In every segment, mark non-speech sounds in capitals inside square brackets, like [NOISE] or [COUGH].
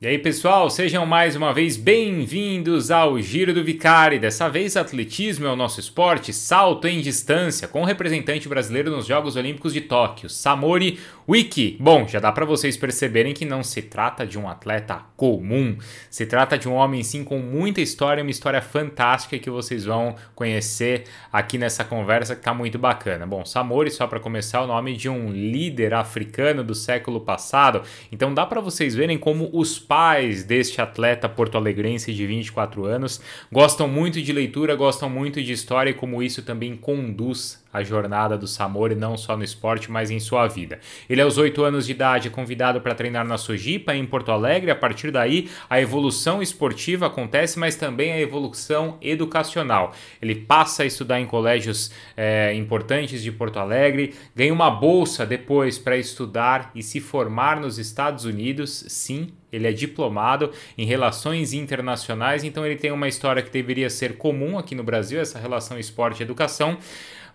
E aí, pessoal, sejam mais uma vez bem-vindos ao Giro do Vicari. Dessa vez, atletismo é o nosso esporte, salto em distância, com o representante brasileiro nos Jogos Olímpicos de Tóquio, Samori Wiki. Bom, já dá para vocês perceberem que não se trata de um atleta comum, se trata de um homem sim com muita história, uma história fantástica que vocês vão conhecer aqui nessa conversa que tá muito bacana. Bom, Samori, só para começar, é o nome de um líder africano do século passado, então dá para vocês verem como os pais deste atleta porto-alegrense de 24 anos gostam muito de leitura, gostam muito de história e como isso também conduz a jornada do Samori, não só no esporte, mas em sua vida. Ele, aos 8 anos de idade, é convidado para treinar na Sojipa, em Porto Alegre. A partir daí, a evolução esportiva acontece, mas também a evolução educacional. Ele passa a estudar em colégios é, importantes de Porto Alegre, ganha uma bolsa depois para estudar e se formar nos Estados Unidos. Sim, ele é diplomado em relações internacionais, então ele tem uma história que deveria ser comum aqui no Brasil, essa relação esporte-educação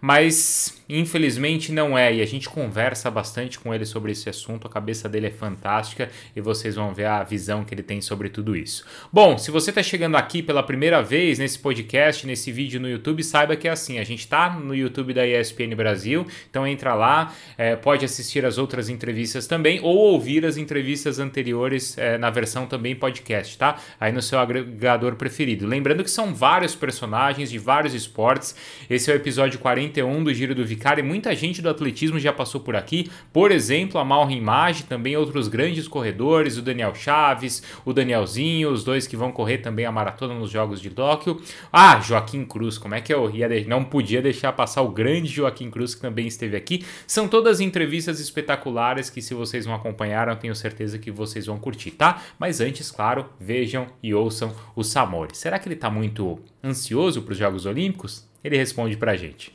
mas infelizmente não é. E a gente conversa bastante com ele sobre esse assunto, a cabeça dele é fantástica e vocês vão ver a visão que ele tem sobre tudo isso. Bom, se você está chegando aqui pela primeira vez nesse podcast, nesse vídeo no YouTube, saiba que é assim: a gente está no YouTube da ESPN Brasil, então entra lá, é, pode assistir as outras entrevistas também ou ouvir as entrevistas anteriores é, na versão também podcast, tá? Aí no seu agregador preferido. Lembrando que são vários personagens de vários esportes. Esse é o episódio 40 41 do Giro do Vicari. Muita gente do atletismo já passou por aqui. Por exemplo, a Malrin Maggi, também outros grandes corredores, o Daniel Chaves, o Danielzinho, os dois que vão correr também a maratona nos Jogos de Tóquio. Ah, Joaquim Cruz, como é que eu ia não podia deixar passar o grande Joaquim Cruz que também esteve aqui. São todas entrevistas espetaculares que se vocês não acompanharam, tenho certeza que vocês vão curtir, tá? Mas antes, claro, vejam e ouçam o Samori. Será que ele está muito ansioso para os Jogos Olímpicos? Ele responde para a gente.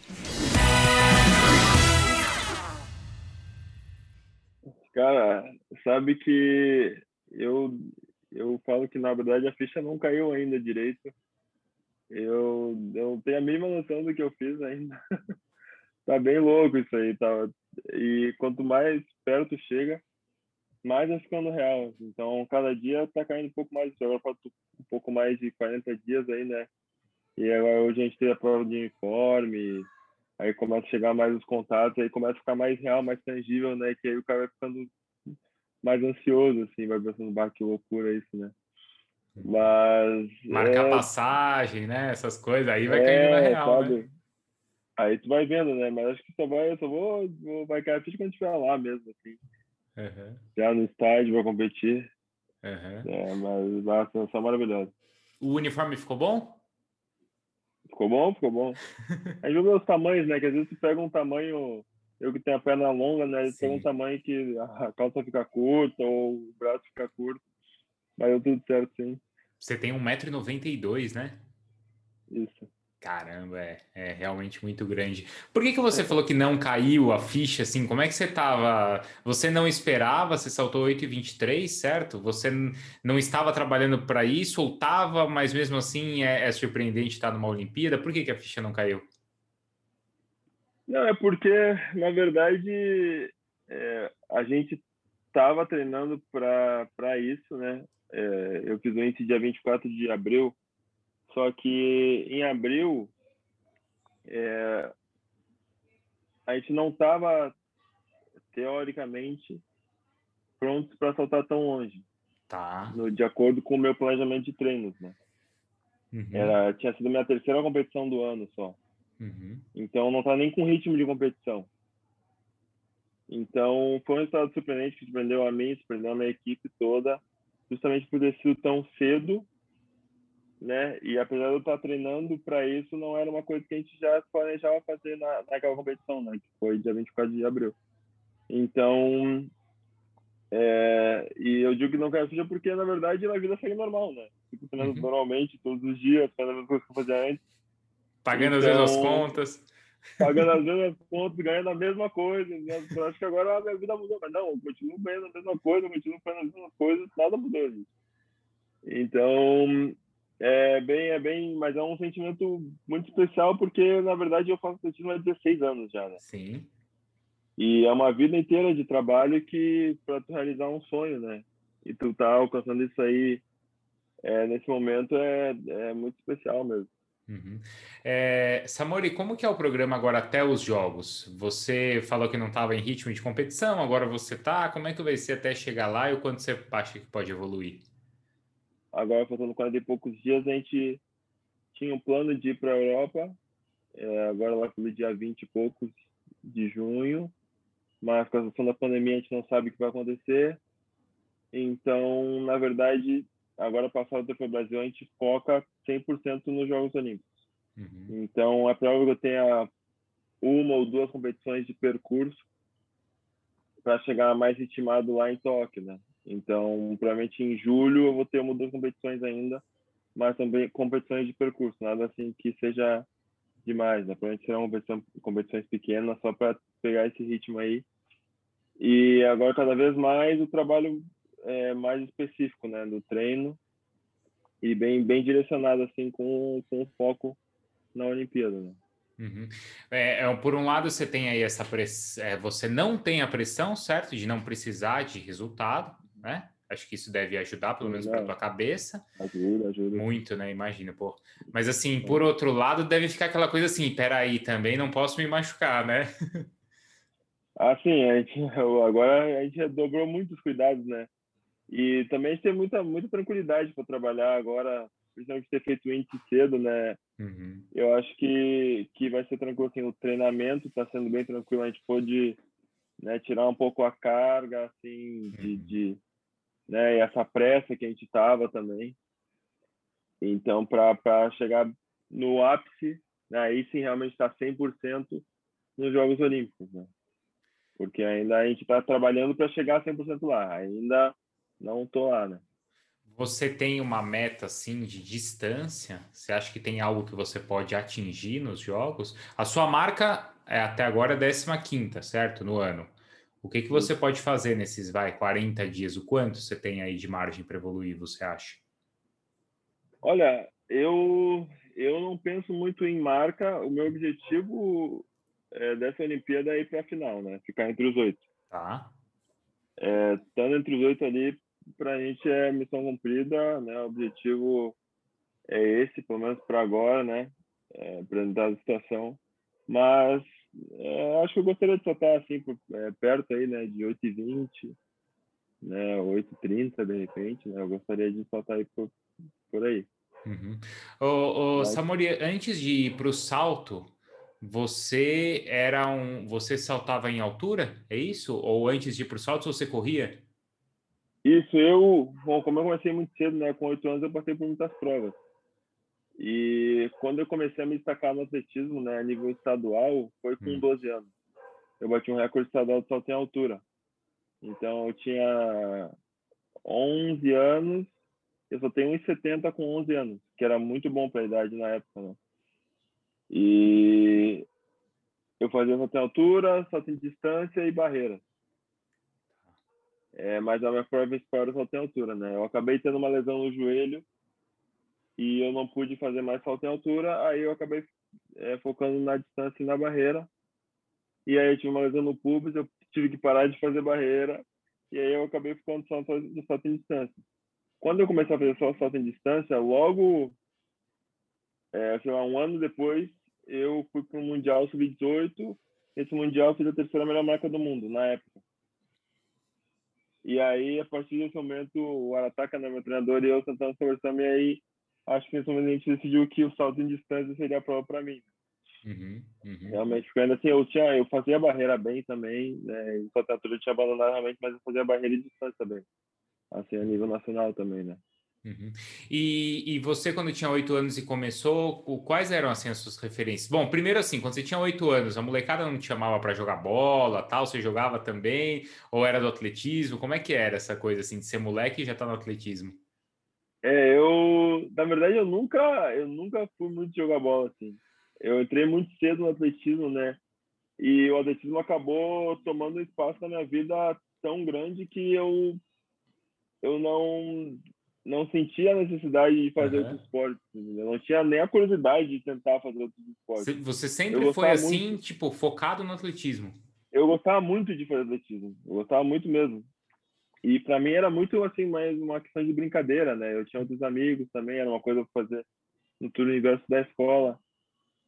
Cara, sabe que eu, eu falo que na verdade a ficha não caiu ainda direito. Eu não tenho a mínima noção do que eu fiz ainda. [LAUGHS] tá bem louco isso aí, tá? E quanto mais perto chega, mais vai ficando real. Então, cada dia tá caindo um pouco mais. Agora falta um pouco mais de 40 dias aí, né? E agora hoje a gente tem a prova de uniforme, aí começa a chegar mais os contatos, aí começa a ficar mais real, mais tangível, né? Que aí o cara vai ficando mais ansioso, assim, vai pensando, bah, que loucura isso, né? Mas. Marcar é... passagem, né? Essas coisas, aí vai é, caindo na real, sabe? né? Aí tu vai vendo, né? Mas acho que só vai, só vou, vou vai cair a ficha quando estiver lá mesmo, assim. Uhum. Já no estádio, vou competir. Uhum. É, mas vai ser maravilhoso. O uniforme ficou bom? Ficou bom, ficou bom. A gente vê os tamanhos, né? Que às vezes tu pega um tamanho, eu que tenho a perna longa, né? Pega um tamanho que a calça fica curta ou o braço fica curto. Mas deu tudo certo, sim. Você tem 1,92m, né? Isso. Caramba, é, é, realmente muito grande. Por que, que você falou que não caiu a ficha assim? Como é que você estava? Você não esperava, você saltou 8,23, certo? Você não estava trabalhando para isso ou estava, mas mesmo assim é, é, surpreendente estar numa Olimpíada? Por que, que a ficha não caiu? Não, é porque, na verdade, é, a gente estava treinando para isso, né? É, eu fiz o índice dia 24 de abril só que em abril é, a gente não estava teoricamente pronto para saltar tão longe. Tá. No, de acordo com o meu planejamento de treinos, né? Uhum. Era, tinha sido minha terceira competição do ano só. Uhum. Então não estava nem com ritmo de competição. Então foi um resultado surpreendente que surpreendeu a mim, surpreendeu a minha equipe toda, justamente por ter sido tão cedo né? E apesar de eu estar treinando para isso, não era uma coisa que a gente já planejava fazer na, naquela competição, né? Que foi dia 24 de abril. Então, é, e eu digo que não quero seja porque, na verdade, a vida segue normal, né? Fico treinando uhum. normalmente, todos os dias, fazendo a mesma coisa que eu fazia antes. Pagando então, às vezes as então, contas. Pagando às [LAUGHS] vezes as contas, ganhando a mesma coisa. Né? Eu acho que agora a minha vida mudou, mas não, eu continuo ganhando a mesma coisa, eu continuo fazendo as mesmas coisas, nada mudou, gente. Então, é bem, é bem, mas é um sentimento muito especial porque na verdade eu faço atletismo há 16 anos já, né? Sim. E é uma vida inteira de trabalho que para tu realizar um sonho, né? e tu tá alcançando isso aí é, nesse momento é, é muito especial mesmo. Uhum. É, Samori, como que é o programa agora até os jogos? Você falou que não estava em ritmo de competição, agora você está. Como é que vai ser até chegar lá e o quanto você acha que pode evoluir? Agora, faltando 40 e poucos dias, a gente tinha um plano de ir para a Europa. É, agora lá pelo dia 20 e poucos de junho. Mas com a questão da pandemia, a gente não sabe o que vai acontecer. Então, na verdade, agora passado para o Brasil, a gente foca 100% nos Jogos Olímpicos. Uhum. Então, é provável que eu tenha uma ou duas competições de percurso para chegar mais ritmado lá em Tóquio, né? Então, provavelmente em julho eu vou ter uma duas competições ainda, mas também competições de percurso, nada assim que seja demais, né? Provavelmente serão competições, pequenas só para pegar esse ritmo aí. E agora, cada vez mais, o trabalho é, mais específico, né, do treino e bem bem direcionado assim com com foco na Olimpíada. Né? Uhum. É, é, por um lado você tem aí essa pressão, é, você não tem a pressão, certo, de não precisar de resultado, né? Acho que isso deve ajudar, pelo menos para tua cabeça. Ajuda, ajuda. Muito, né? Imagina, pô. Mas assim, por outro lado, deve ficar aquela coisa assim, peraí, também não posso me machucar, né? [LAUGHS] Assim, a gente, [LAUGHS] agora a gente dobrou muitos cuidados, né? E também a gente tem muita, muita tranquilidade para trabalhar agora, principalmente ter feito o índice cedo, né? Uhum. Eu acho que, que vai ser tranquilo, assim, o treinamento está sendo bem tranquilo, a gente pôde né, tirar um pouco a carga, assim, de, uhum. de né, e essa pressa que a gente tava também. Então, para chegar no ápice, né, aí sim realmente está 100% nos Jogos Olímpicos, né? Porque ainda a gente está trabalhando para chegar a 100% lá. Ainda não tô lá, né? Você tem uma meta assim de distância? Você acha que tem algo que você pode atingir nos jogos? A sua marca é até agora é 15, certo? No ano. O que, que você pode fazer nesses vai 40 dias? O quanto você tem aí de margem para evoluir, você acha? Olha, eu eu não penso muito em marca. O meu objetivo é, dessa Olimpíada é ir para a final, né? Ficar entre os oito. Tá. É, estando entre os oito ali, para a gente é missão cumprida, né? O objetivo é esse, pelo menos para agora, né? É, apresentar a situação. Mas é, acho que eu gostaria de soltar assim, por, é, perto aí, né? De 8h20, né? 8h30, de repente, né? Eu gostaria de soltar aí por, por aí. Uhum. Ô, ô Samori, antes de ir para o salto, você era um. Você saltava em altura? É isso? Ou antes de ir para o salto, você corria? Isso, eu, bom, como eu comecei muito cedo, né, com oito anos, eu passei por muitas provas. E quando eu comecei a me destacar no atletismo, né, a nível estadual, foi com hum. 12 anos. Eu bati um recorde estadual de salto em altura. Então, eu tinha 11 anos, eu só tenho 1,70 com 11 anos, que era muito bom para a idade na época, né? E eu fazia salto em altura, salto em distância e barreira. É, mas a minha prova principal salto em altura, né? Eu acabei tendo uma lesão no joelho e eu não pude fazer mais salto em altura, aí eu acabei é, focando na distância e na barreira. E aí eu tive uma lesão no pubis, eu tive que parar de fazer barreira, e aí eu acabei ficando só no salto em distância. Quando eu comecei a fazer só salto em distância, logo, é, sei lá, um ano depois, eu fui para o Mundial Sub-18. Esse Mundial eu fiz a terceira melhor marca do mundo, na época. E aí, a partir desse momento, o Arataca, né, meu treinador, e eu tentando conversar, e aí, acho que momento a gente decidiu que o salto em distância seria a prova para mim. Uhum, uhum. Realmente, porque ainda assim, eu, tinha, eu fazia a barreira bem também, né, e só eu tinha abandonado realmente, mas eu fazia a barreira de distância também, assim, a nível nacional também, né. Uhum. E, e, você, quando tinha oito anos e começou, quais eram assim, as suas referências? Bom, primeiro assim, quando você tinha oito anos, a molecada não te chamava para jogar bola, tal, você jogava também, ou era do atletismo? Como é que era essa coisa assim de ser moleque e já estar tá no atletismo? É, eu, na verdade, eu nunca, eu nunca fui muito jogar bola assim. Eu entrei muito cedo no atletismo, né? E o atletismo acabou tomando um espaço na minha vida tão grande que eu eu não não sentia a necessidade de fazer uhum. outros esportes. Eu não tinha nem a curiosidade de tentar fazer outros esportes. Você sempre foi assim, muito... tipo, focado no atletismo? Eu gostava muito de fazer atletismo. Eu gostava muito mesmo. E para mim era muito assim, mais uma questão de brincadeira, né? Eu tinha outros amigos também, era uma coisa para fazer no turno universo da escola.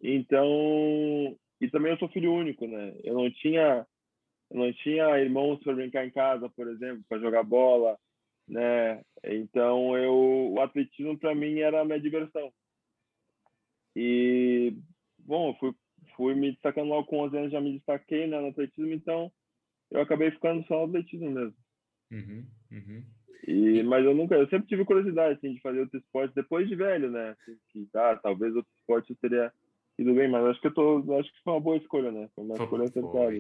Então, e também eu sou filho único, né? Eu não tinha eu não tinha irmãos para brincar em casa, por exemplo, para jogar bola, né? Então, eu o atletismo para mim era a minha diversão. E bom, fui fui me destacando logo com 11 anos, já me destaquei né, no atletismo, então eu acabei ficando só no atletismo mesmo. Uhum, uhum. E, mas eu nunca, eu sempre tive curiosidade assim, de fazer outro esporte depois de velho, né? Assim, que, ah, talvez outro esporte teria ido bem, mas acho que eu tô, acho que foi uma boa escolha, né? Foi uma foi, escolha acertada.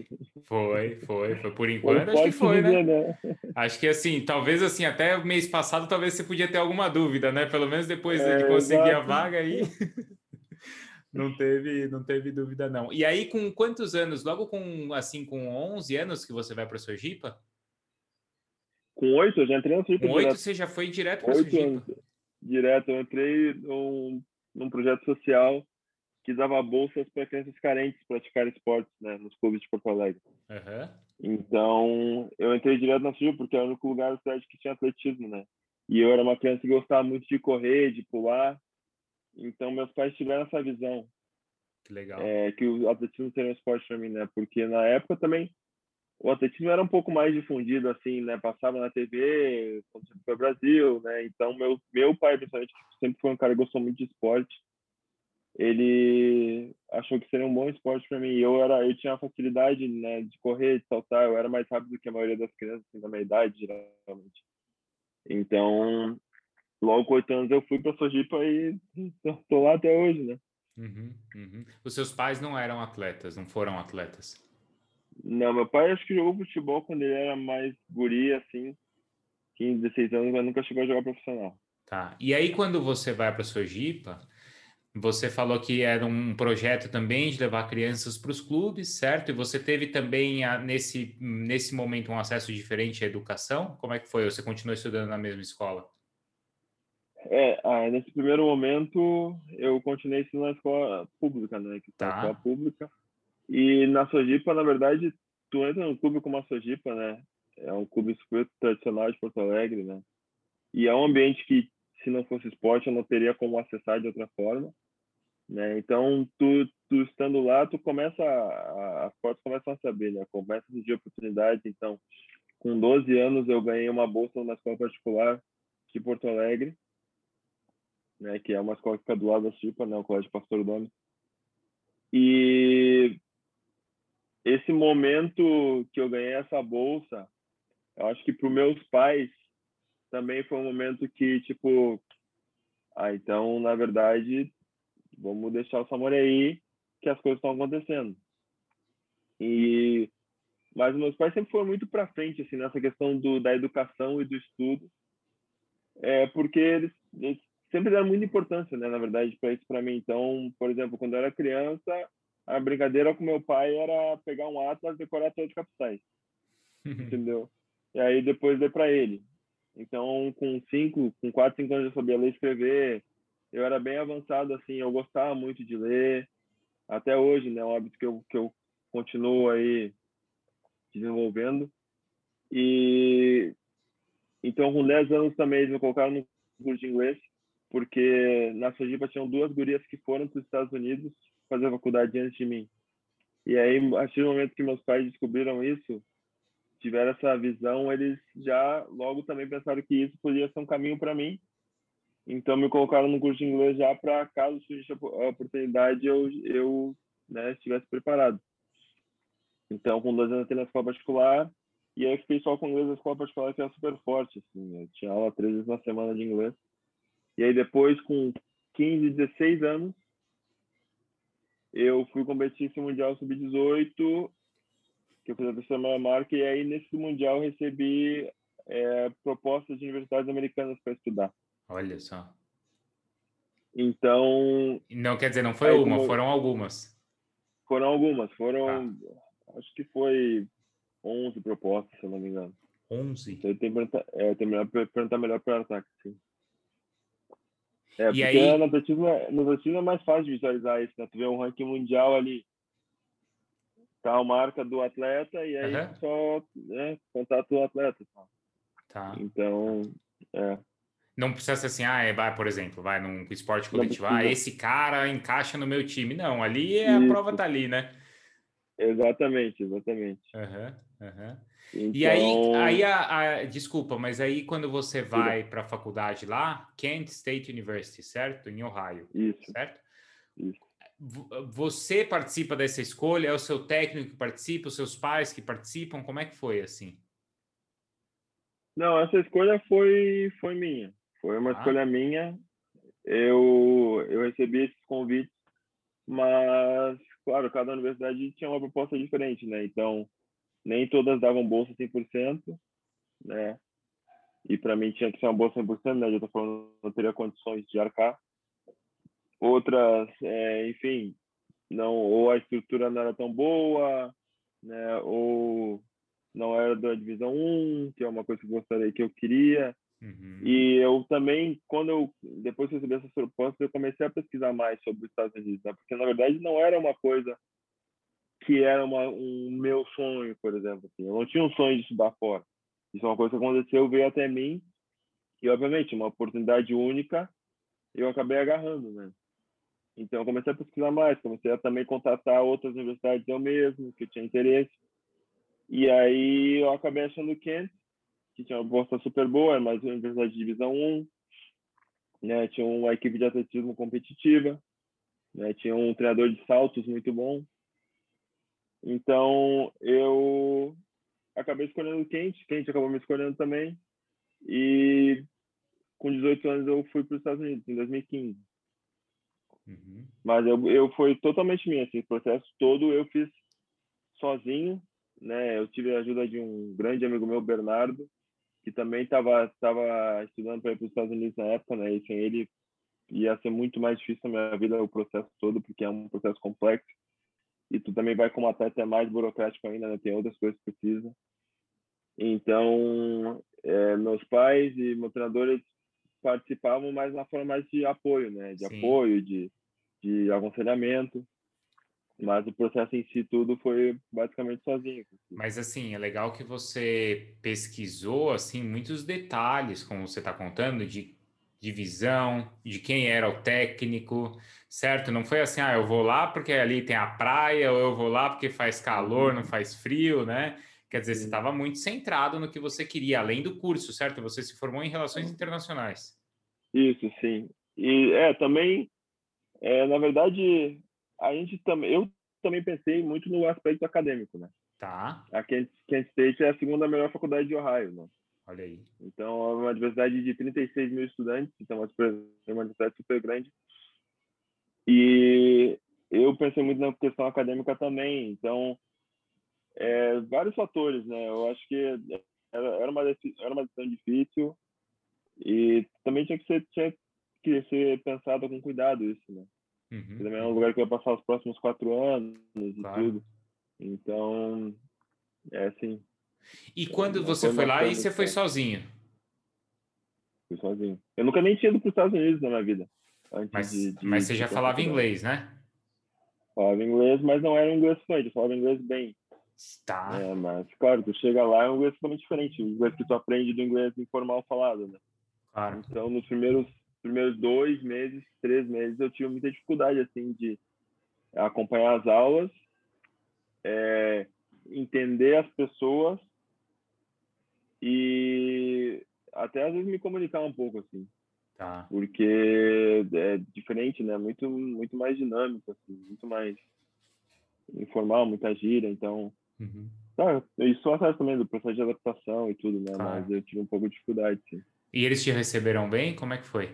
Foi, foi, foi por [LAUGHS] enquanto, acho que foi, dizer, né? né? Acho que assim, talvez assim, até mês passado, talvez você podia ter alguma dúvida, né? Pelo menos depois é, de conseguir exato. a vaga aí. [LAUGHS] não teve, não teve dúvida não. E aí com quantos anos? Logo com assim com 11 anos que você vai para Sojipa? Com oito, eu já entrei no Sojipa. Com oito você já foi direto para Sojipa? Anos. Direto, eu entrei num, num projeto social que dava bolsas para crianças carentes praticar esportes, né, nos clubes de Porto Alegre. Uhum. Então, eu entrei direto na Sojipa porque era o único lugar da cidade que tinha atletismo, né? E eu era uma criança que gostava muito de correr, de pular, então, meus pais tiveram essa visão. Que legal. É, que o atletismo seria um esporte para mim, né? Porque na época também o atletismo era um pouco mais difundido, assim, né? Passava na TV, quando sempre foi Brasil, né? Então, meu, meu pai, principalmente, sempre foi um cara que gostou muito de esporte, ele achou que seria um bom esporte para mim. Eu era, eu tinha facilidade, né, de correr, de saltar. Eu era mais rápido que a maioria das crianças assim, da minha idade, geralmente. Então, logo com oito anos eu fui para Sojipa e [LAUGHS] estou lá até hoje, né? Uhum, uhum. Os seus pais não eram atletas, não foram atletas? Não, meu pai acho que jogou futebol quando ele era mais guri, assim, 15, 16 anos, mas nunca chegou a jogar profissional. Tá. E aí, quando você vai para Sojipa, você falou que era um projeto também de levar crianças para os clubes, certo? E você teve também, nesse, nesse momento, um acesso diferente à educação? Como é que foi? Você continuou estudando na mesma escola? É, ah, nesse primeiro momento eu continuei estudando na escola pública, né? Que tá. na escola pública. E na Sojipa, na verdade, tu entra no clube como a Sojipa, né? É um clube super tradicional de Porto Alegre, né? E é um ambiente que, se não fosse esporte, eu não teria como acessar de outra forma, né? Então, tu, tu estando lá, tu começa, a, as portas começam a saber, né? Começa a surgir oportunidades. Então, com 12 anos, eu ganhei uma bolsa numa escola particular de Porto Alegre, né, que é uma escola que fica do lado da CIPA, né, o Colégio Pastor Domi. E esse momento que eu ganhei essa bolsa, eu acho que para os meus pais também foi um momento que, tipo, ah, então, na verdade, vamos deixar o Samori aí, que as coisas estão acontecendo. E mas meus pais sempre foram muito para frente assim nessa questão do da educação e do estudo é porque eles, eles sempre deram muita importância, né, na verdade, para isso para mim. Então, por exemplo, quando eu era criança, a brincadeira com meu pai era pegar um atlas e decorar todas as capitais. [LAUGHS] entendeu? E aí depois dei para ele. Então, com cinco, com quatro, cinco anos eu sabia ler e escrever. Eu era bem avançado, assim, eu gostava muito de ler. Até hoje, né, é um hábito que eu, que eu continuo aí desenvolvendo. E então, com 10 anos também, eles me colocaram no curso de inglês porque na Sojipa tinham duas gurias que foram para os Estados Unidos fazer faculdade antes de mim. E aí, a partir do momento que meus pais descobriram isso, tiveram essa visão, eles já logo também pensaram que isso podia ser um caminho para mim. Então, me colocaram no curso de inglês já para, caso surgisse a oportunidade, eu, eu né, estivesse preparado. Então, com dois anos, eu entrei na escola particular, e aí fiquei só com inglês na escola particular, que era super forte. Assim, eu tinha aula três vezes na semana de inglês. E aí depois, com 15, 16 anos, eu fui competir esse Mundial Sub-18, que eu fiz a terceira maior marca, e aí nesse Mundial eu recebi é, propostas de universidades americanas para estudar. Olha só. Então... Não quer dizer, não foi uma, como... foram algumas. Foram algumas, foram... Ah. Acho que foi 11 propostas, se eu não me engano. 11? Então, eu tenho que perguntar, é, eu tenho que perguntar melhor para o ataque, sim. É, e porque aí... no atletismo, é, no atletismo é mais fácil de visualizar isso, né? Tu vê um ranking mundial ali, tá a marca do atleta e aí uhum. só né, contato o atleta. Tá? Tá. Então, é. Não precisa ser assim, ah, é, vai, por exemplo, vai num esporte coletivo, ah, esse cara encaixa no meu time. Não, ali é, a prova tá ali, né? Exatamente, exatamente. Uhum, uhum. Então... E aí, então aí a, a, desculpa, mas aí quando você vai para a faculdade lá, Kent State University, certo? Em Ohio. Isso. Certo? Isso. Você participa dessa escolha? É o seu técnico que participa? Os seus pais que participam? Como é que foi assim? Não, essa escolha foi, foi minha. Foi uma ah. escolha minha. Eu, eu recebi esses convites, mas, claro, cada universidade tinha uma proposta diferente, né? Então, nem todas davam bolsa 100%, né? E para mim tinha que ser uma bolsa 100%, né? Eu tô falando, não teria condições de arcar. Outras, é, enfim, não, ou a estrutura não era tão boa, né? Ou não era da divisão 1, que é uma coisa que eu gostaria, que eu queria. Uhum. E eu também, quando eu, depois que eu recebi essas propostas, eu comecei a pesquisar mais sobre os Estados Unidos, né? porque na verdade não era uma coisa que era uma, um meu sonho, por exemplo. Assim. Eu não tinha um sonho de estudar fora. Isso é uma coisa que aconteceu, veio até mim, e obviamente, uma oportunidade única, eu acabei agarrando, né? Então, eu comecei a pesquisar mais, comecei a também contatar outras universidades eu mesmo, que tinha interesse. E aí eu acabei achando o Kent, que tinha uma bolsa super boa, mas uma universidade de divisão 1, né? Tinha uma equipe de atletismo competitiva, né? Tinha um treinador de saltos muito bom. Então, eu acabei escolhendo o Kent, Kent acabou me escolhendo também. E com 18 anos eu fui para os Estados Unidos, em 2015. Uhum. Mas eu, eu foi totalmente minha, esse processo todo eu fiz sozinho, né? Eu tive a ajuda de um grande amigo meu, Bernardo, que também estava tava estudando para ir para os Estados Unidos na época, né? E sem ele ia ser muito mais difícil a minha vida o processo todo, porque é um processo complexo. E tu também vai como atleta é mais burocrático ainda, né? Tem outras coisas que precisa. Então, é, meus pais e meu treinador eles participavam mais na forma mais de apoio, né? De Sim. apoio, de, de aconselhamento mas o processo em si tudo foi basicamente sozinho. Mas assim, é legal que você pesquisou assim muitos detalhes, como você está contando, de divisão, de quem era o técnico, certo? Não foi assim, ah, eu vou lá porque ali tem a praia, ou eu vou lá porque faz calor, não faz frio, né? Quer dizer, você estava muito centrado no que você queria, além do curso, certo? Você se formou em relações internacionais. Isso, sim. E é, também, é, na verdade, a gente também, eu também pensei muito no aspecto acadêmico, né? Tá. A Kent, Kent State é a segunda melhor faculdade de Ohio, né? Olha aí. Então, é uma diversidade de 36 mil estudantes, então é uma diversidade super grande. E eu pensei muito na questão acadêmica também, então, é, vários fatores, né? Eu acho que era, era, uma, era uma decisão difícil e também tinha que ser, tinha que ser pensado com cuidado isso, né? Uhum. Também é um lugar que vai passar os próximos quatro anos e claro. tudo. Então, é assim. E quando você foi lá, e você foi sozinho? Fui sozinho. Eu nunca nem tinha ido para os Estados Unidos na minha vida. Mas, de, de, mas você já falava inglês, né? Falava inglês, mas não era um inglês fluente, eu falava inglês bem. Tá. É, mas, claro, tu chega lá é um inglês totalmente diferente. O inglês que tu aprende do inglês informal falado, né? Claro. Então, nos primeiros primeiros dois meses, três meses, eu tive muita dificuldade, assim, de acompanhar as aulas, é, entender as pessoas e até às vezes me comunicar um pouco, assim. Tá. Porque é diferente, né? Muito, muito mais dinâmico, assim, muito mais informal, muita gira, então... Uhum. Tá, isso atrás também do processo de adaptação e tudo, né? Claro. Mas eu tive um pouco de dificuldade, sim. E eles te receberam bem? Como é que foi?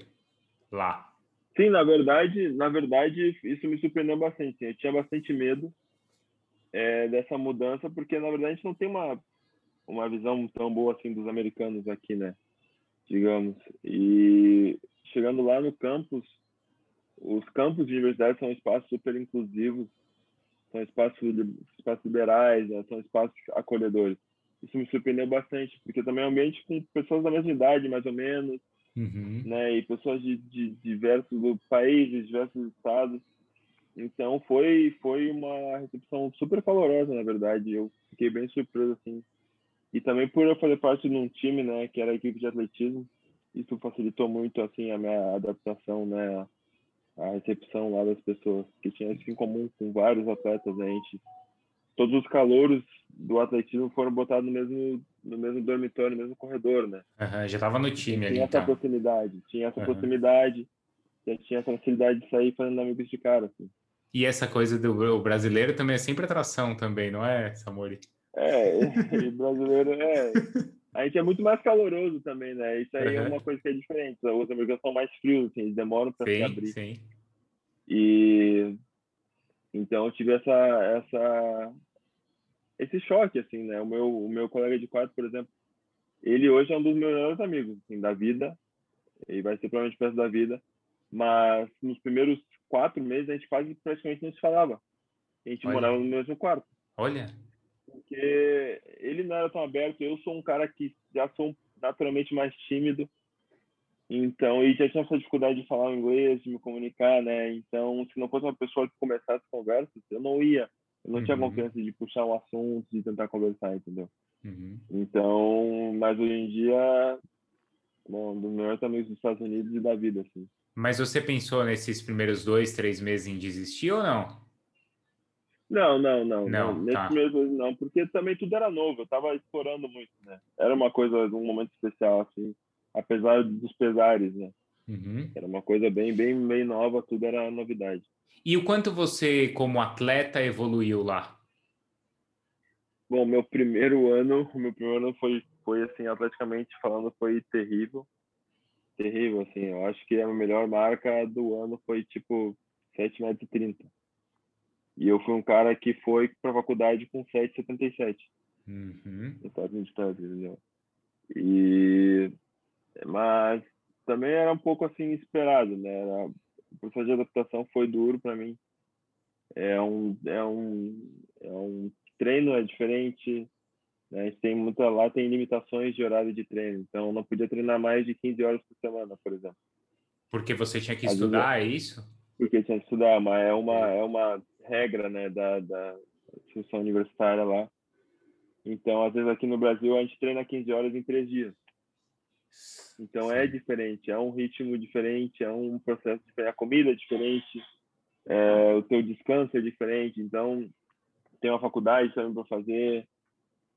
lá? Sim, na verdade, na verdade, isso me surpreendeu bastante. Eu tinha bastante medo é, dessa mudança, porque na verdade a gente não tem uma uma visão tão boa assim dos americanos aqui, né? Digamos. E chegando lá no campus, os campos de universidade são espaços super inclusivos, são espaços, espaços liberais, né? são espaços acolhedores. Isso me surpreendeu bastante, porque também é um ambiente com pessoas da mesma idade, mais ou menos, uhum. né? E pessoas de, de diversos países, diversos estados. Então foi foi uma recepção super calorosa, na verdade. Eu fiquei bem surpreso assim. E também por eu fazer parte de um time, né, que era a equipe de atletismo, isso facilitou muito assim a minha adaptação, né, a recepção lá das pessoas, que tinha isso em comum com vários atletas, né, a gente todos os calouros do atletismo foram botados no mesmo no mesmo dormitório, no mesmo corredor, né? Uhum, já estava no time tinha ali. Tinha essa então. proximidade, tinha essa uhum. proximidade, já tinha essa facilidade de sair fazendo amigos de cara, assim. E essa coisa do brasileiro também é sempre atração também, não é, Samori? É, e brasileiro é. A gente é muito mais caloroso também, né? Isso aí uhum. é uma coisa que é diferente. Os americanos são mais frios, assim, eles demoram para se abrir. Sim. E então eu tive essa, essa, esse choque, assim, né? O meu, o meu colega de quarto, por exemplo, ele hoje é um dos meus melhores amigos, assim, da vida, e vai ser provavelmente o resto da vida, mas nos primeiros quatro meses a gente quase praticamente não se falava. A gente Olha. morava no mesmo quarto. Olha! Porque ele não era tão aberto, eu sou um cara que já sou naturalmente mais tímido, então, e já tinha essa dificuldade de falar inglês, de me comunicar, né? Então, se não fosse uma pessoa que começasse conversas, eu não ia eu não uhum. tinha confiança de puxar um assunto, de tentar conversar, entendeu? Uhum. Então, mas hoje em dia, bom, do melhor também dos Estados Unidos e da vida, assim. Mas você pensou nesses primeiros dois, três meses em desistir ou não? Não, não, não. Não, não. Tá. Nesses meses não, porque também tudo era novo, eu tava explorando muito, né? Era uma coisa, um momento especial, assim, apesar dos pesares, né? Uhum. Era uma coisa bem, bem, bem nova, tudo era novidade. E o quanto você, como atleta, evoluiu lá? Bom, meu primeiro ano, meu primeiro ano foi, foi assim, atleticamente falando, foi terrível. Terrível, assim. Eu acho que a melhor marca do ano foi, tipo, 7,30 metros. E eu fui um cara que foi para a faculdade com 7,77. Uhum. entendeu? E... Mas também era um pouco, assim, esperado, né? Era o processo de adaptação foi duro para mim. É um, é um, é um treino é diferente. Né? A gente tem muita lá tem limitações de horário de treino, então não podia treinar mais de 15 horas por semana, por exemplo. Porque você tinha que estudar, vezes, é isso? Porque tinha que estudar, mas é uma é uma regra, né, da da instituição universitária lá. Então, às vezes aqui no Brasil a gente treina 15 horas em três dias. Então é diferente, é um ritmo diferente, é um processo diferente, a comida é diferente, é, o teu descanso é diferente, então tem uma faculdade também para fazer,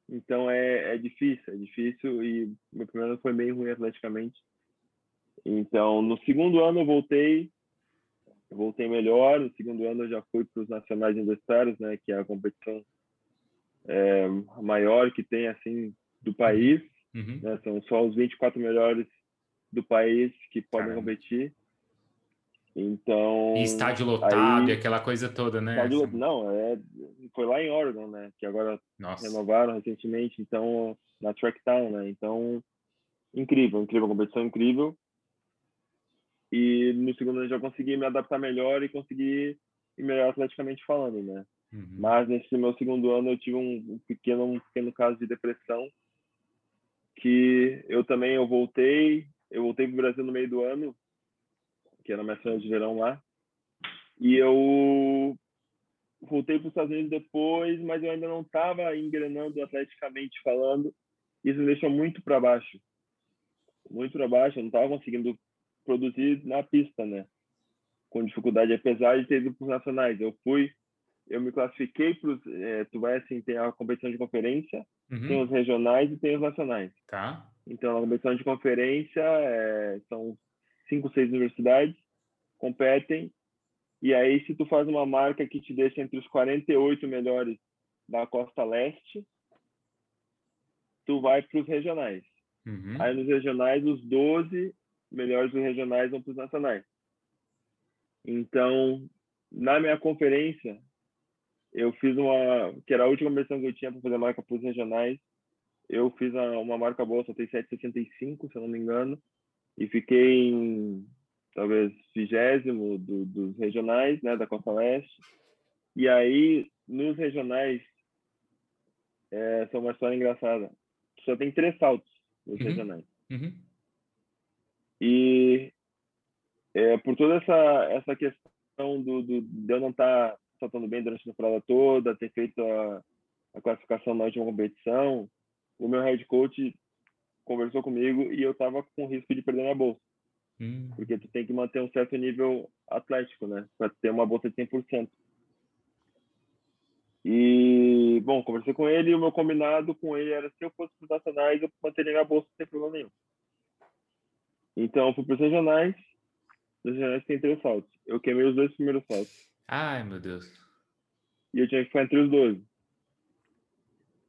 então é, é difícil, é difícil e meu primeiro ano foi meio ruim atleticamente. Então no segundo ano eu voltei, voltei melhor, no segundo ano eu já fui para os nacionais universitários, né, que é a competição é, maior que tem assim do país Uhum. Né? São só os 24 melhores do país que podem Caramba. competir. Então. E estádio lotado aí, aquela coisa toda, né? Estádio, não, é, foi lá em Oregon, né? Que agora Nossa. renovaram recentemente, então, na Tracktown, né? Então, incrível, incrível, competição incrível. E no segundo ano já consegui me adaptar melhor e consegui ir melhor atleticamente falando, né? Uhum. Mas nesse meu segundo ano eu tive um, pequeno, um pequeno caso de depressão que eu também eu voltei, eu voltei para o Brasil no meio do ano, que era minha férias de verão lá, e eu voltei para os Estados Unidos depois, mas eu ainda não estava engrenando atleticamente falando, isso me deixou muito para baixo, muito para baixo, eu não estava conseguindo produzir na pista, né? Com dificuldade, apesar de ter ido para os nacionais. Eu fui eu me classifiquei para os. É, tu vai assim, tem a competição de conferência, uhum. tem os regionais e tem os nacionais. Tá. Então, a competição de conferência é, são cinco, seis universidades competem. E aí, se tu faz uma marca que te deixa entre os 48 melhores da costa leste, tu vai para os regionais. Uhum. Aí, nos regionais, os 12 melhores dos regionais vão para os nacionais. Então, na minha conferência, eu fiz uma, que era a última versão que eu tinha para fazer marca para os regionais. Eu fiz uma marca boa, só tem 7,65, se eu não me engano, e fiquei em talvez vigésimo do, dos regionais, né, da Costa Leste. E aí, nos regionais, é, são uma história engraçada. Só tem três saltos nos uhum. regionais. Uhum. E é, por toda essa, essa questão do, do, de eu não estar tá saltando bem durante a temporada toda, ter feito a, a classificação na última competição, o meu head coach conversou comigo e eu tava com risco de perder minha bolsa. Hum. Porque tu tem que manter um certo nível atlético, né? Para ter uma bolsa de 100%. E, bom, conversei com ele e o meu combinado com ele era se eu fosse para os nacionais, eu manteria minha bolsa sem problema nenhum. Então, fui para os regionais. Os regionais tem três saltos. Eu queimei os dois primeiros saltos. Ai, meu Deus. E eu tinha que ficar entre os dois.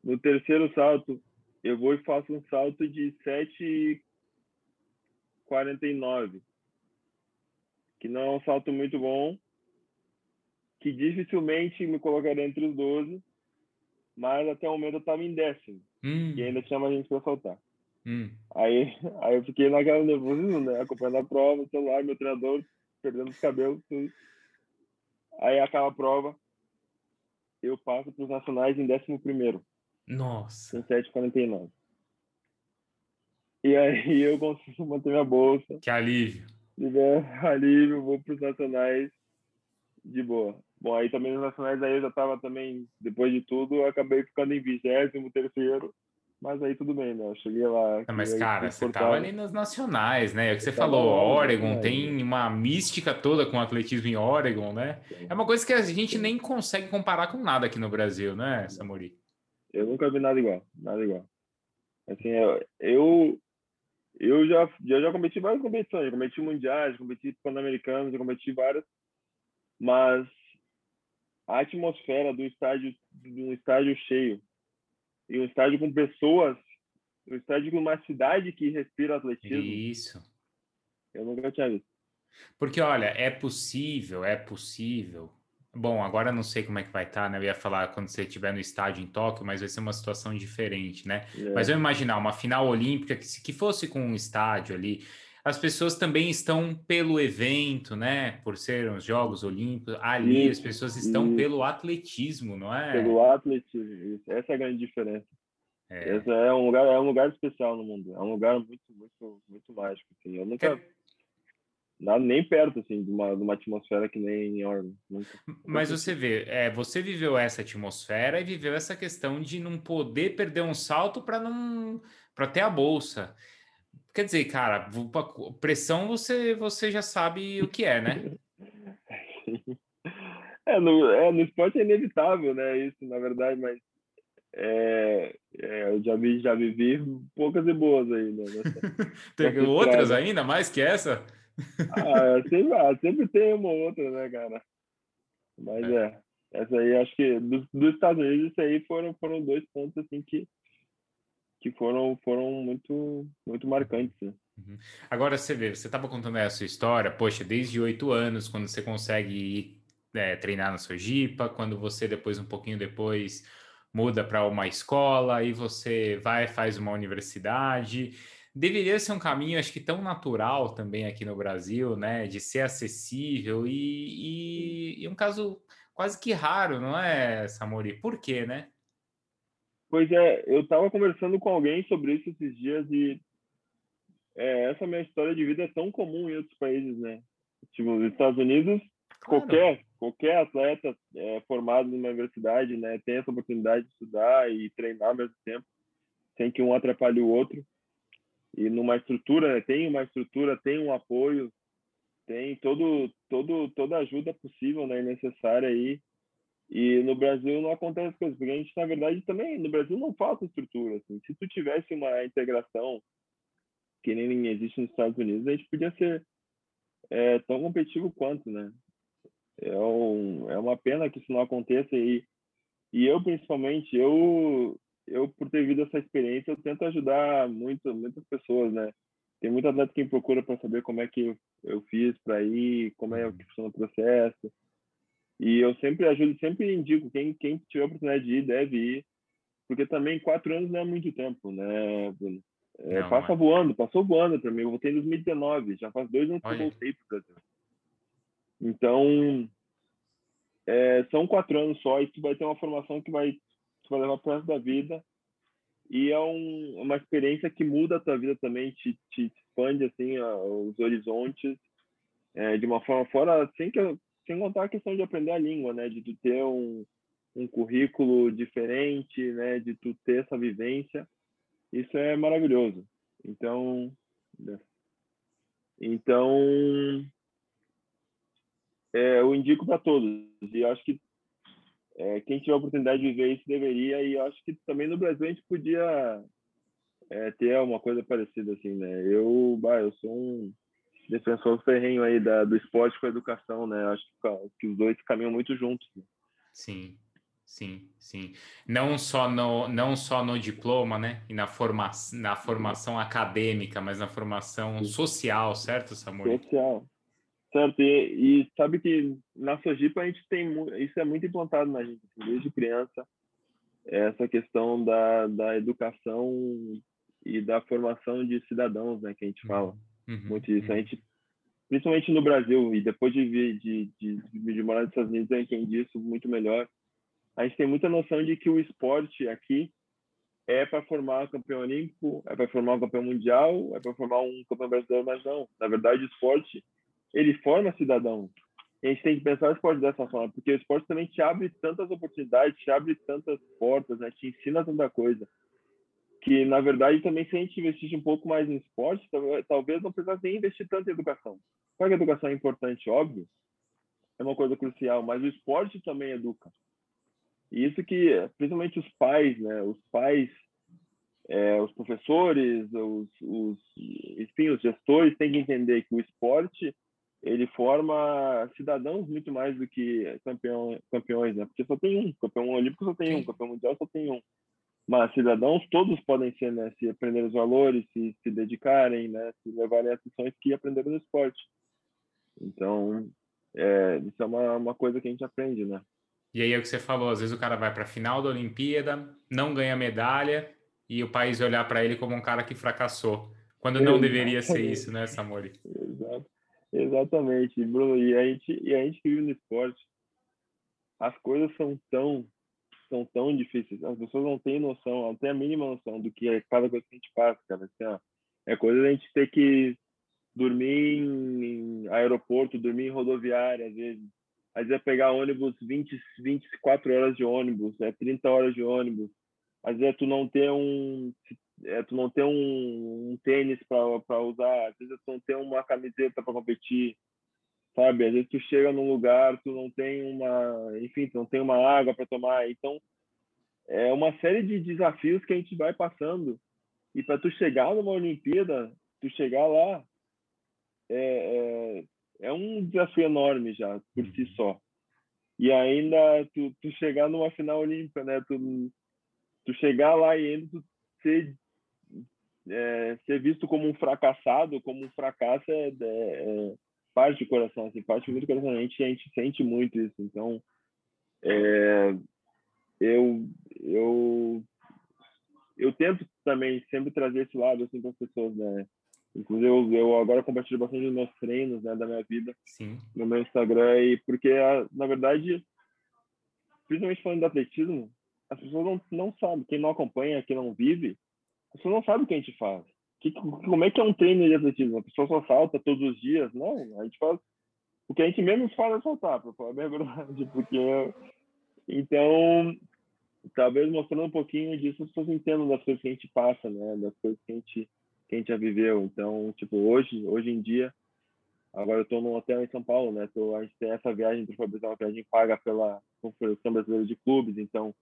No terceiro salto, eu vou e faço um salto de 7,49. Que não é um salto muito bom. Que dificilmente me colocaria entre os 12. Mas até o momento eu estava em décimo. Hum. E ainda tinha mais gente para saltar. Hum. Aí, aí eu fiquei naquela nervosismo, né? Acompanhando a prova, celular, meu treinador, perdendo os cabelos, tudo. Aí acaba a prova, eu passo para os nacionais em 11. Nossa. Com 7,49. E aí eu consigo manter minha bolsa. Que alívio. [LAUGHS] Alívio, vou para os nacionais de boa. Bom, aí também nos nacionais aí eu já estava também, depois de tudo, acabei ficando em vigésimo terceiro mas aí tudo bem, né? Eu cheguei lá. Não, mas, cara, você tava ali nos nacionais, né? É o que você falou, Oregon né? tem uma mística toda com o atletismo em Oregon, né? É uma coisa que a gente nem consegue comparar com nada aqui no Brasil, né, Samori? Eu nunca vi nada igual, nada igual. Assim, eu, eu, já, eu já competi várias competições, já competi mundiais, já competi pan-americanos, já competi várias, mas a atmosfera do estádio, do estádio cheio, e um estádio com pessoas, um estádio com uma cidade que respira atletismo. Isso. Eu nunca tinha visto. Porque, olha, é possível, é possível. Bom, agora não sei como é que vai estar, tá, né? Eu ia falar quando você estiver no estádio em Tóquio, mas vai ser uma situação diferente, né? É. Mas eu imaginar uma final olímpica que, se que fosse com um estádio ali, as pessoas também estão pelo evento, né? Por serem os Jogos Olímpicos. Ali isso, as pessoas estão isso. pelo atletismo, não é? Pelo atletismo, isso. Essa é a grande diferença. É. Esse é um lugar, é um lugar especial no mundo. É um lugar muito, muito, muito mágico. Assim. Eu nunca é. nada nem perto assim de uma, de uma atmosfera que nem em Orlando. Mas você vê, é, você viveu essa atmosfera e viveu essa questão de não poder perder um salto para não para ter a bolsa. Quer dizer, cara, pressão você, você já sabe o que é, né? [LAUGHS] É no, é, no esporte é inevitável, né? Isso, na verdade, mas é, é, eu já, vi, já vivi poucas e boas aí, né? [LAUGHS] tem outras ainda, mais que essa? ah, [LAUGHS] sempre, ah, sempre tem uma ou outra, né, cara? Mas é. é, essa aí, acho que dos, dos Estados Unidos, isso aí foram, foram dois pontos, assim, que que foram, foram muito, muito marcantes. Né? Uhum. Agora você vê, você estava contando a sua história, poxa, desde oito anos, quando você consegue ir é, treinar na sua jipa, quando você depois, um pouquinho depois, muda para uma escola e você vai faz uma universidade. Deveria ser um caminho, acho que tão natural também aqui no Brasil, né? De ser acessível e, e, e um caso quase que raro, não é, Samori? Por quê, né? Pois é, eu estava conversando com alguém sobre isso esses dias e é, essa minha história de vida é tão comum em outros países, né? Tipo, nos Estados Unidos, claro. qualquer qualquer atleta é, formado numa universidade, né, tem essa oportunidade de estudar e treinar ao mesmo tempo, sem que um atrapalhe o outro. E numa estrutura, né, tem uma estrutura, tem um apoio, tem todo todo toda a ajuda possível, né, necessária aí e no Brasil não acontece coisas, porque a gente, na verdade, também, no Brasil não falta estrutura. Assim. Se tu tivesse uma integração que nem existe nos Estados Unidos, a gente podia ser é, tão competitivo quanto, né? É, um, é uma pena que isso não aconteça e, e eu, principalmente, eu, eu, por ter vivido essa experiência, eu tento ajudar muito, muitas pessoas, né? Tem muita atleta que me procura para saber como é que eu, eu fiz para ir, como é que funciona o processo. E eu sempre ajudo, sempre indico, quem, quem tiver a oportunidade de ir, deve ir, porque também quatro anos não é muito tempo, né, Bruno? É, não, passa voando, passou voando para mim. Eu voltei em 2019, já faz dois anos Olha. que eu voltei para Brasil. Então, é, são quatro anos só e tu vai ter uma formação que vai, tu vai levar para resto da vida. E é um, uma experiência que muda a tua vida também, te, te expande assim os horizontes é, de uma forma fora, assim que sem contar a questão de aprender a língua, né? De tu ter um, um currículo diferente, né? De tu ter essa vivência. isso é maravilhoso. Então, então é, eu indico para todos. E acho que é, quem tiver a oportunidade de ver isso deveria. E acho que também no Brasil a gente podia é, ter uma coisa parecida assim, né? Eu, bah, eu sou um defensor ferrenho aí da, do esporte com a educação, né? Acho que, que os dois caminham muito juntos. Né? Sim, sim, sim. Não só no, não só no diploma, né? E na, forma, na formação acadêmica, mas na formação social, certo, Samuel? Social. Certo, e, e, sabe que na Sojipa a gente tem isso é muito implantado na gente, assim, desde criança, essa questão da, da educação e da formação de cidadãos, né, que a gente fala. Uhum, muito isso. Uhum. A gente, principalmente no Brasil, e depois de, de, de, de morar nos Estados Unidos, eu entendi isso muito melhor. A gente tem muita noção de que o esporte aqui é para formar campeão olímpico, é para formar um campeão mundial, é para formar um campeão brasileiro, mas não. Na verdade, o esporte ele forma cidadão. E a gente tem que pensar o esporte dessa forma, porque o esporte também te abre tantas oportunidades, te abre tantas portas, né? te ensina tanta coisa. Que, na verdade, também se a gente investisse um pouco mais em esporte, talvez não precisasse nem investir tanto em educação. Claro que a educação é importante, óbvio, é uma coisa crucial, mas o esporte também educa. E isso que, principalmente os pais, né? Os pais, é, os professores, os, os, enfim, os gestores têm que entender que o esporte ele forma cidadãos muito mais do que campeão, campeões, né? Porque só tem um, campeão olímpico só tem um, campeão mundial só tem um. Mas cidadãos todos podem ser, né? Se aprenderem os valores, se se dedicarem, né? Se levarem as lições que aprenderam no esporte. Então, é, isso é uma, uma coisa que a gente aprende, né? E aí é o que você falou, às vezes o cara vai para a final da Olimpíada, não ganha medalha e o país olhar para ele como um cara que fracassou, quando não deveria ser isso, né, Samori? Exato. Exatamente, Bruno. E a gente, e a gente que vive no esporte, as coisas são tão, são tão difíceis. As pessoas não têm noção, não têm a mínima noção do que é cada coisa que a gente passa, cara. Assim, ó, é coisa da gente ter que dormir em, aeroporto, dormir em rodoviária, às vezes. Às vezes é pegar ônibus 20, 24 horas de ônibus, é 30 horas de ônibus. Às vezes é tu não ter um é, tu não ter um, um tênis para usar, às vezes tu não ter uma camiseta para competir, sabe? Às vezes tu chega num lugar, tu não tem uma, enfim, tu não tem uma água para tomar. Então, é uma série de desafios que a gente vai passando. E para tu chegar numa Olimpíada, tu chegar lá, é, é, é um desafio enorme já, por si só. E ainda tu, tu chegar numa final olímpica, né? Tu, tu chegar lá e ainda tu ser é, ser visto como um fracassado, como um fracasso é, é, é parte do coração, assim, parte muito do coração. A gente, a gente sente muito isso. Então, é, eu, eu, eu tento também sempre trazer esse lado assim para as pessoas, né? Inclusive, eu, eu agora compartilho bastante dos meus treinos, né, da minha vida Sim. no meu Instagram, e porque, na verdade, principalmente falando do atletismo, as pessoas não, não sabem, quem não acompanha, quem não vive, você não sabe o que a gente faz. Que, como é que é um treino de atletismo? A pessoa só salta todos os dias? Não, a gente faz o que a gente menos fala é saltar, para falar a [LAUGHS] verdade, porque então talvez mostrando um pouquinho disso as pessoas entendam das coisas que a gente passa, né, das coisas que a gente que a gente já viveu. Então, tipo, hoje, hoje em dia, agora eu estou num hotel em São Paulo, né? Tô, a gente tem essa viagem para fazer uma viagem paga pela Confederação Brasileira de Clubes, então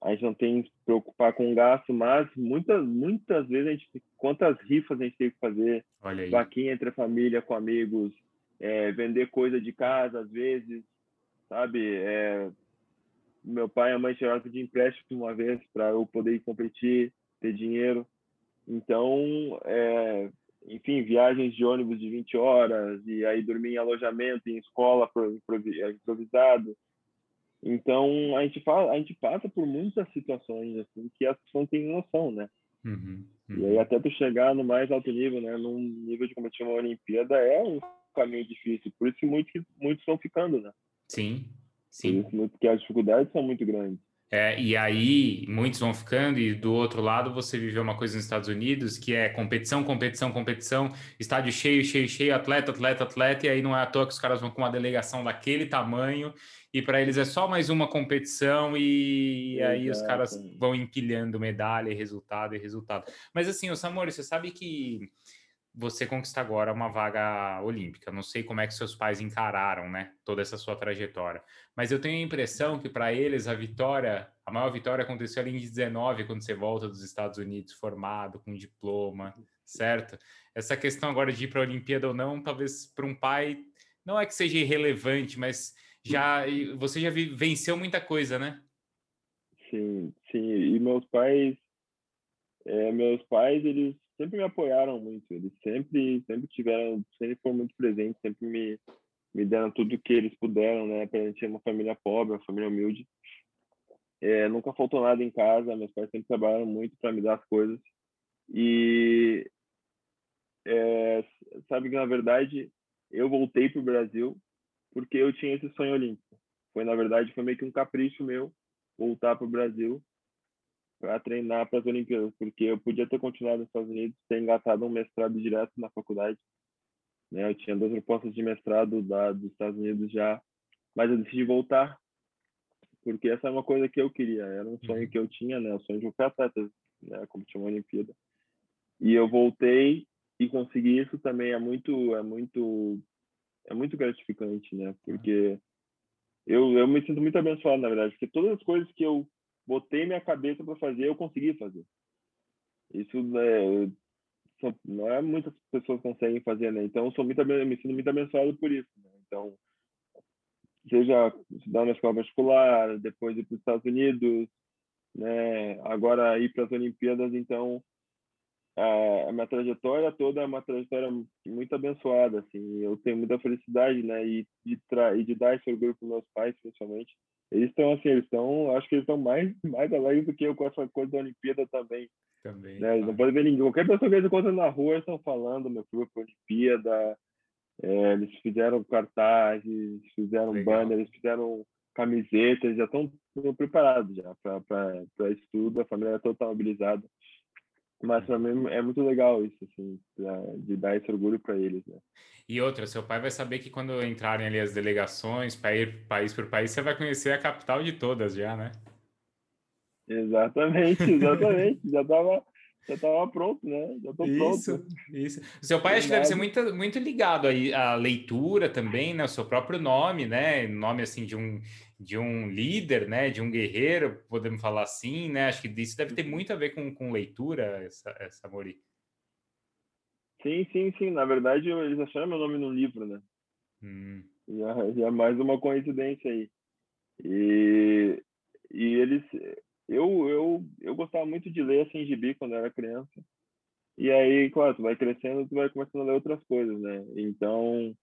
a gente não tem que se preocupar com o gasto, mas muitas, muitas vezes a gente quantas rifas a gente tem que fazer, vaquinha entre a família, com amigos, é, vender coisa de casa às vezes, sabe? É, meu pai e a mãe tiraram de empréstimo uma vez para eu poder ir competir, ter dinheiro. Então, é, enfim, viagens de ônibus de 20 horas e aí dormir em alojamento, em escola improvisado então, a gente, fala, a gente passa por muitas situações assim que as pessoas não têm noção, né? Uhum, uhum. E aí, até tu chegar no mais alto nível, né? Num nível de competir uma Olimpíada, é um caminho difícil. Por isso que muitos, muitos estão ficando, né? Sim, sim. Por isso, porque as dificuldades são muito grandes. É, e aí muitos vão ficando, e do outro lado você viveu uma coisa nos Estados Unidos que é competição, competição, competição, estádio cheio, cheio, cheio, atleta, atleta, atleta, e aí não é à toa que os caras vão com uma delegação daquele tamanho, e para eles é só mais uma competição, e, e aí os caras vão empilhando medalha, e resultado e resultado. Mas assim, o Samori, você sabe que você conquista agora uma vaga olímpica. Não sei como é que seus pais encararam, né, toda essa sua trajetória, mas eu tenho a impressão que para eles a vitória, a maior vitória aconteceu ali em 19, quando você volta dos Estados Unidos formado, com diploma, certo? Essa questão agora de ir para a Olimpíada ou não, talvez para um pai não é que seja irrelevante, mas já você já venceu muita coisa, né? Sim, sim. E meus pais, é, meus pais, eles sempre me apoiaram muito. Eles sempre, sempre tiveram, sempre foram muito presentes, sempre me, me deram tudo que eles puderam, né? Para a gente ter uma família pobre, uma família humilde. É, nunca faltou nada em casa. Meus pais sempre trabalharam muito para me dar as coisas. E é, sabe que na verdade eu voltei para o Brasil porque eu tinha esse sonho olímpico. Foi na verdade foi meio que um capricho meu voltar para o Brasil para treinar para as Olimpíadas, porque eu podia ter continuado nos Estados Unidos, ter engatado um mestrado direto na faculdade. Né? Eu tinha duas propostas de mestrado da, dos Estados Unidos já, mas eu decidi voltar, porque essa é uma coisa que eu queria, era um sonho uhum. que eu tinha, né? o sonho de um atleta, né? competir uma Olimpíada. E eu voltei e consegui isso também é muito é muito é muito gratificante, né? Porque eu, eu me sinto muito abençoado, na verdade, porque todas as coisas que eu botei minha cabeça para fazer, eu consegui fazer. Isso é, não é muitas pessoas conseguem fazer, né? Então, sou muito me sinto muito abençoado por isso. Né? Então, seja estudar na escola particular, depois ir para os Estados Unidos, né? Agora ir para as Olimpíadas, então a, a minha trajetória toda é uma trajetória muito abençoada, assim. Eu tenho muita felicidade, né? E de, e de dar esse orgulho para meus pais, principalmente, eles estão assim, eles estão, acho que eles estão mais, mais alegres do que eu com essa coisa da Olimpíada também. Também. Né? Não pode ver ninguém. Qualquer pessoa que eles encontram na rua, eles estão falando, meu filho foi Olimpíada. É, eles fizeram cartazes, fizeram Legal. banner, eles fizeram camisetas, já estão preparados já para estudo, a família é toda mobilizada. Mas mim é muito legal isso, assim, pra, de dar esse orgulho para eles, né? E outra, seu pai vai saber que quando entrarem ali as delegações, para ir país por país, você vai conhecer a capital de todas já, né? Exatamente, [LAUGHS] exatamente. já estava já tava pronto, né? Já tô isso, pronto. Isso. O seu pai acho que deve ser muito, muito ligado aí à leitura também, né? O seu próprio nome, né? Nome assim de um de um líder, né, de um guerreiro, podemos falar assim, né? Acho que isso deve ter muito a ver com, com leitura, essa, essa Mori. Sim, sim, sim. Na verdade, eles acharam meu nome no livro, né? Hum. E é mais uma coincidência aí. E, e eles... Eu, eu, eu gostava muito de ler assim, gibi quando era criança. E aí, claro, tu vai crescendo, tu vai começando a ler outras coisas, né? Então,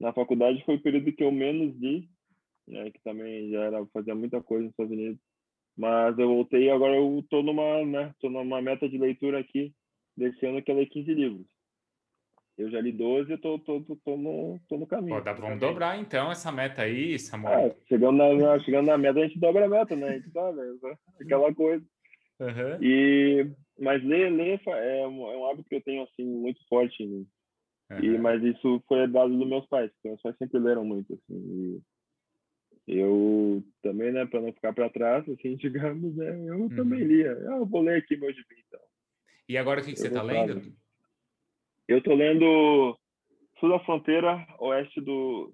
na faculdade foi o período que eu menos li, né, que também já era fazia muita coisa nos Estados Unidos. Mas eu voltei e agora eu tô numa, né, tô numa meta de leitura aqui desse ano que é ler 15 livros. Eu já li 12 e tô, tô, tô, tô, no, tô no caminho. Pô, dá, vamos dobrar então essa meta aí, Samuel. É, chegando, na, chegando na meta, a gente dobra a meta, né? A gente sabe, é aquela coisa. Uhum. E, mas ler, ler é, um, é um hábito que eu tenho assim, muito forte em mim. Uhum. E, mas isso foi dado dos meus pais, porque meus pais sempre leram muito. Assim, e, eu também, né, para não ficar para trás, assim, [LAUGHS] digamos, né, eu uhum. também lia. Ah, eu vou ler aqui meu gibi, então. E agora o que, que você está lendo? Eu estou lendo Sul da Fronteira, Oeste do...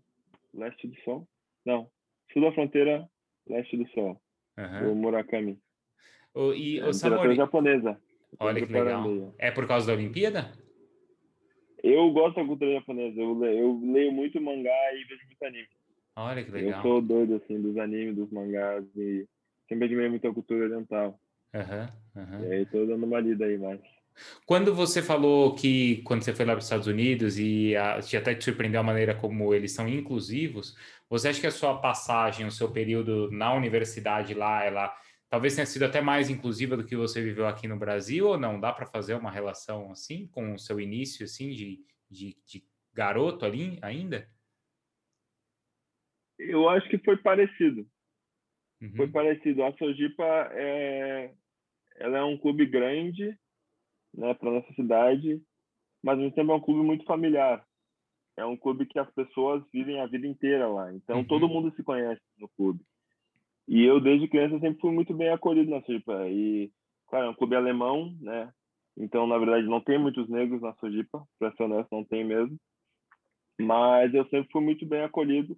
Leste do Sol? Não, Sul da Fronteira, Leste do Sol, uhum. do Murakami. O, e é, o Samori... japonesa. Olha que legal. É por causa da Olimpíada? Eu gosto da cultura japonesa. Eu eu leio muito mangá e vejo muito anime. Olha que legal. Eu sou doido, assim, dos animes, dos mangás e sempre admirei muito a cultura oriental. Aham, uhum, uhum. E aí tô dando uma lida aí mais. Quando você falou que quando você foi lá para os Estados Unidos e a, te até te surpreendeu a maneira como eles são inclusivos, você acha que a sua passagem, o seu período na universidade lá, ela talvez tenha sido até mais inclusiva do que você viveu aqui no Brasil ou não? Dá para fazer uma relação assim com o seu início assim de, de, de garoto ali ainda? Eu acho que foi parecido. uhum. foi parecido. A Sojipa é, ela é um clube grande, né, para nossa cidade, mas ao mesmo tempo é um clube muito familiar. É um clube que as pessoas vivem a vida inteira lá. Então uhum. todo mundo se conhece no clube. E eu desde criança sempre fui muito bem acolhido na Sojipa. E claro, é um clube alemão, né? Então na verdade não tem muitos negros na Sojipa, para ser honesto, não tem mesmo. Mas eu sempre fui muito bem acolhido,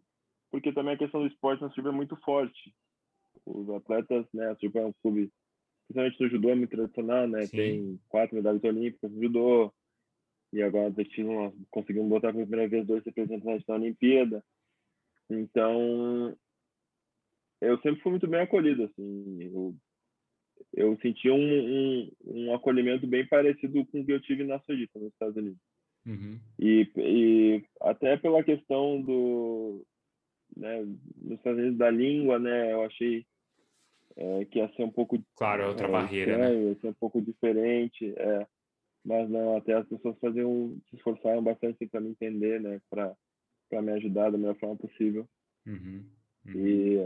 porque também a questão do esporte na Sojipa é muito forte. Os atletas, né? A Sojipa é um clube principalmente no judô é muito tradicional, né? Sim. Tem quatro medalhas olímpicas no judô. E agora nós conseguimos botar pela primeira vez dois representantes na Olimpíada. Então, eu sempre fui muito bem acolhido, assim. Eu, eu senti um, um, um acolhimento bem parecido com o que eu tive na Sojipa, nos Estados Unidos. Uhum. E, e até pela questão do... Né, nos Estados Unidos da língua, né? Eu achei é, que ia ser um pouco claro é outra é, barreira né? ia ser um pouco diferente é, mas não até as pessoas faziam se esforçaram bastante para me entender né para para me ajudar da melhor forma possível uhum, uhum. e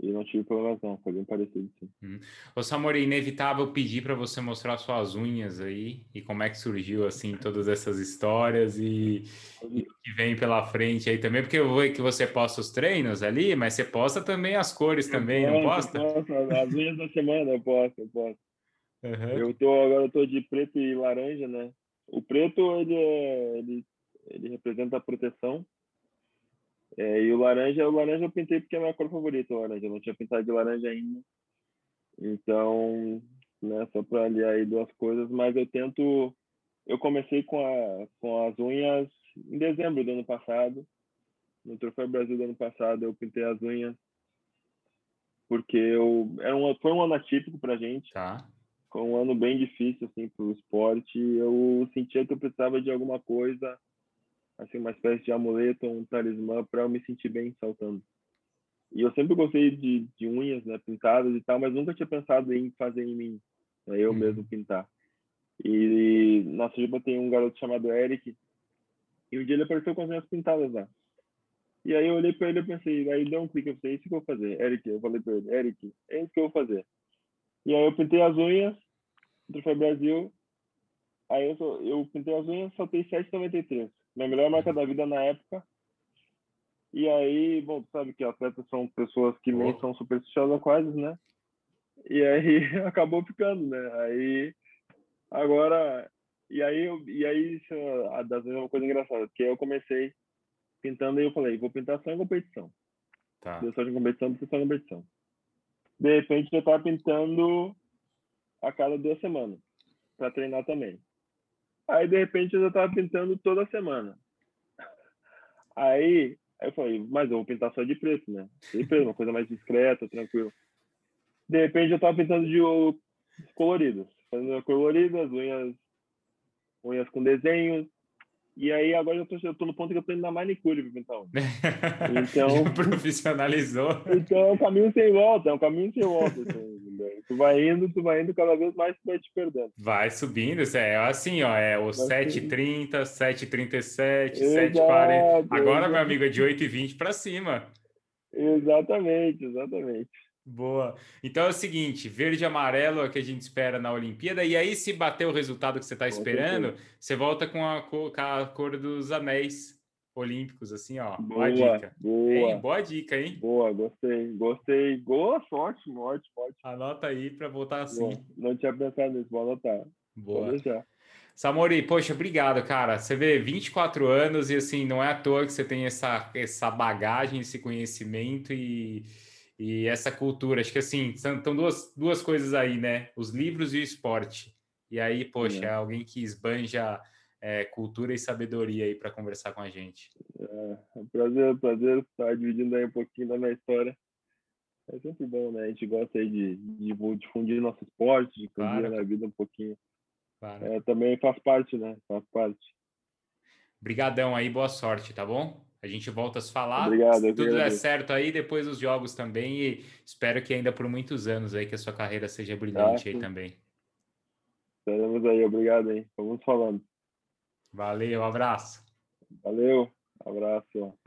e não tive problemas não, foi bem parecido sim. Hum. Ô Samori, inevitável pedir para você mostrar suas unhas aí e como é que surgiu assim todas essas histórias e, e o que vem pela frente aí também, porque eu vou que você posta os treinos ali, mas você posta também as cores eu também, posto, não posta? Posto, as unhas da semana eu posto, eu posto. Uhum. Eu tô agora eu tô de preto e laranja, né? O preto ele é, ele ele representa a proteção é, e o laranja, o laranja eu pintei porque é a minha cor favorita, o laranja. Eu não tinha pintado de laranja ainda. Então, né, só para aliar aí duas coisas, mas eu tento. Eu comecei com, a, com as unhas em dezembro do ano passado. No Troféu Brasil do ano passado, eu pintei as unhas porque eu era um, foi um ano atípico para gente. Tá. Foi um ano bem difícil assim para o esporte. Eu sentia que eu precisava de alguma coisa assim uma espécie de amuleto, um talismã para eu me sentir bem saltando. E eu sempre gostei de, de unhas, né, pintadas e tal, mas nunca tinha pensado em fazer em mim, né, eu uhum. mesmo pintar. E na Sujiba tem um garoto chamado Eric, e um dia ele apareceu com as unhas pintadas lá. E aí eu olhei para ele e pensei, aí deu um clique, eu é isso que eu vou fazer, Eric, eu falei para ele, Eric, é isso que eu vou fazer. E aí eu pintei as unhas, no Troféu Brasil, aí eu, eu pintei as unhas, saltei 7,93 minha melhor marca da vida na época. E aí, bom, tu sabe que atletas são pessoas que nem são supersticiosas quase, né? E aí [LAUGHS] acabou ficando, né? Aí agora e aí e aí isso a das vezes é uma coisa engraçada, porque eu comecei pintando e eu falei, vou pintar só em competição. Tá. Deu só em competição, porque só em competição. De repente eu tava pintando a cada duas semanas para treinar também. Aí, de repente, eu já tava pintando toda semana. Aí, aí eu falei, mas eu vou pintar só de preto, né? De preto, uma coisa mais discreta, tranquilo. De repente, eu tava pintando de coloridas. Fazendo coloridas, unhas, unhas com desenhos, e aí agora eu tô, eu tô no ponto que eu tô indo na manicure pra pintar unha. [LAUGHS] Então. profissionalizou. Então é um caminho sem volta, é um caminho sem volta. Assim, tu vai indo, tu vai indo, cada vez mais tu vai te perdendo. Vai subindo, é assim, ó, é o 7h30, 7h37, 7h40. Agora, meu amigo, é de 8h20 para cima. Exatamente, exatamente. Boa. Então é o seguinte, verde e amarelo é o que a gente espera na Olimpíada. E aí, se bater o resultado que você está esperando, você volta com a, cor, com a cor dos anéis olímpicos, assim, ó. Boa, boa dica. Boa. Hein? Boa dica, hein? Boa, gostei, gostei. Boa sorte, ótimo, ótimo. Anota aí para voltar assim. Boa. Não tinha pensado nisso, vou anotar. Boa. Samori, poxa, obrigado, cara. Você vê 24 anos e assim, não é à toa que você tem essa, essa bagagem, esse conhecimento e e essa cultura. Acho que assim, são, são duas, duas coisas aí, né? Os livros e o esporte. E aí, poxa, é alguém que esbanja é, cultura e sabedoria aí para conversar com a gente. É, é um prazer, prazer estar dividindo aí um pouquinho da minha história. É sempre bom, né? A gente gosta aí de, de difundir nosso esporte, difundir claro. na vida um pouquinho. Claro. É, também faz parte, né? Faz parte. Obrigadão aí, boa sorte, tá bom? A gente volta a se falar. Obrigado. Se tudo der certo aí, depois dos jogos também. E espero que ainda por muitos anos aí que a sua carreira seja brilhante ah, aí também. Estaremos aí, obrigado aí. Vamos falando. Valeu, abraço. Valeu, abraço.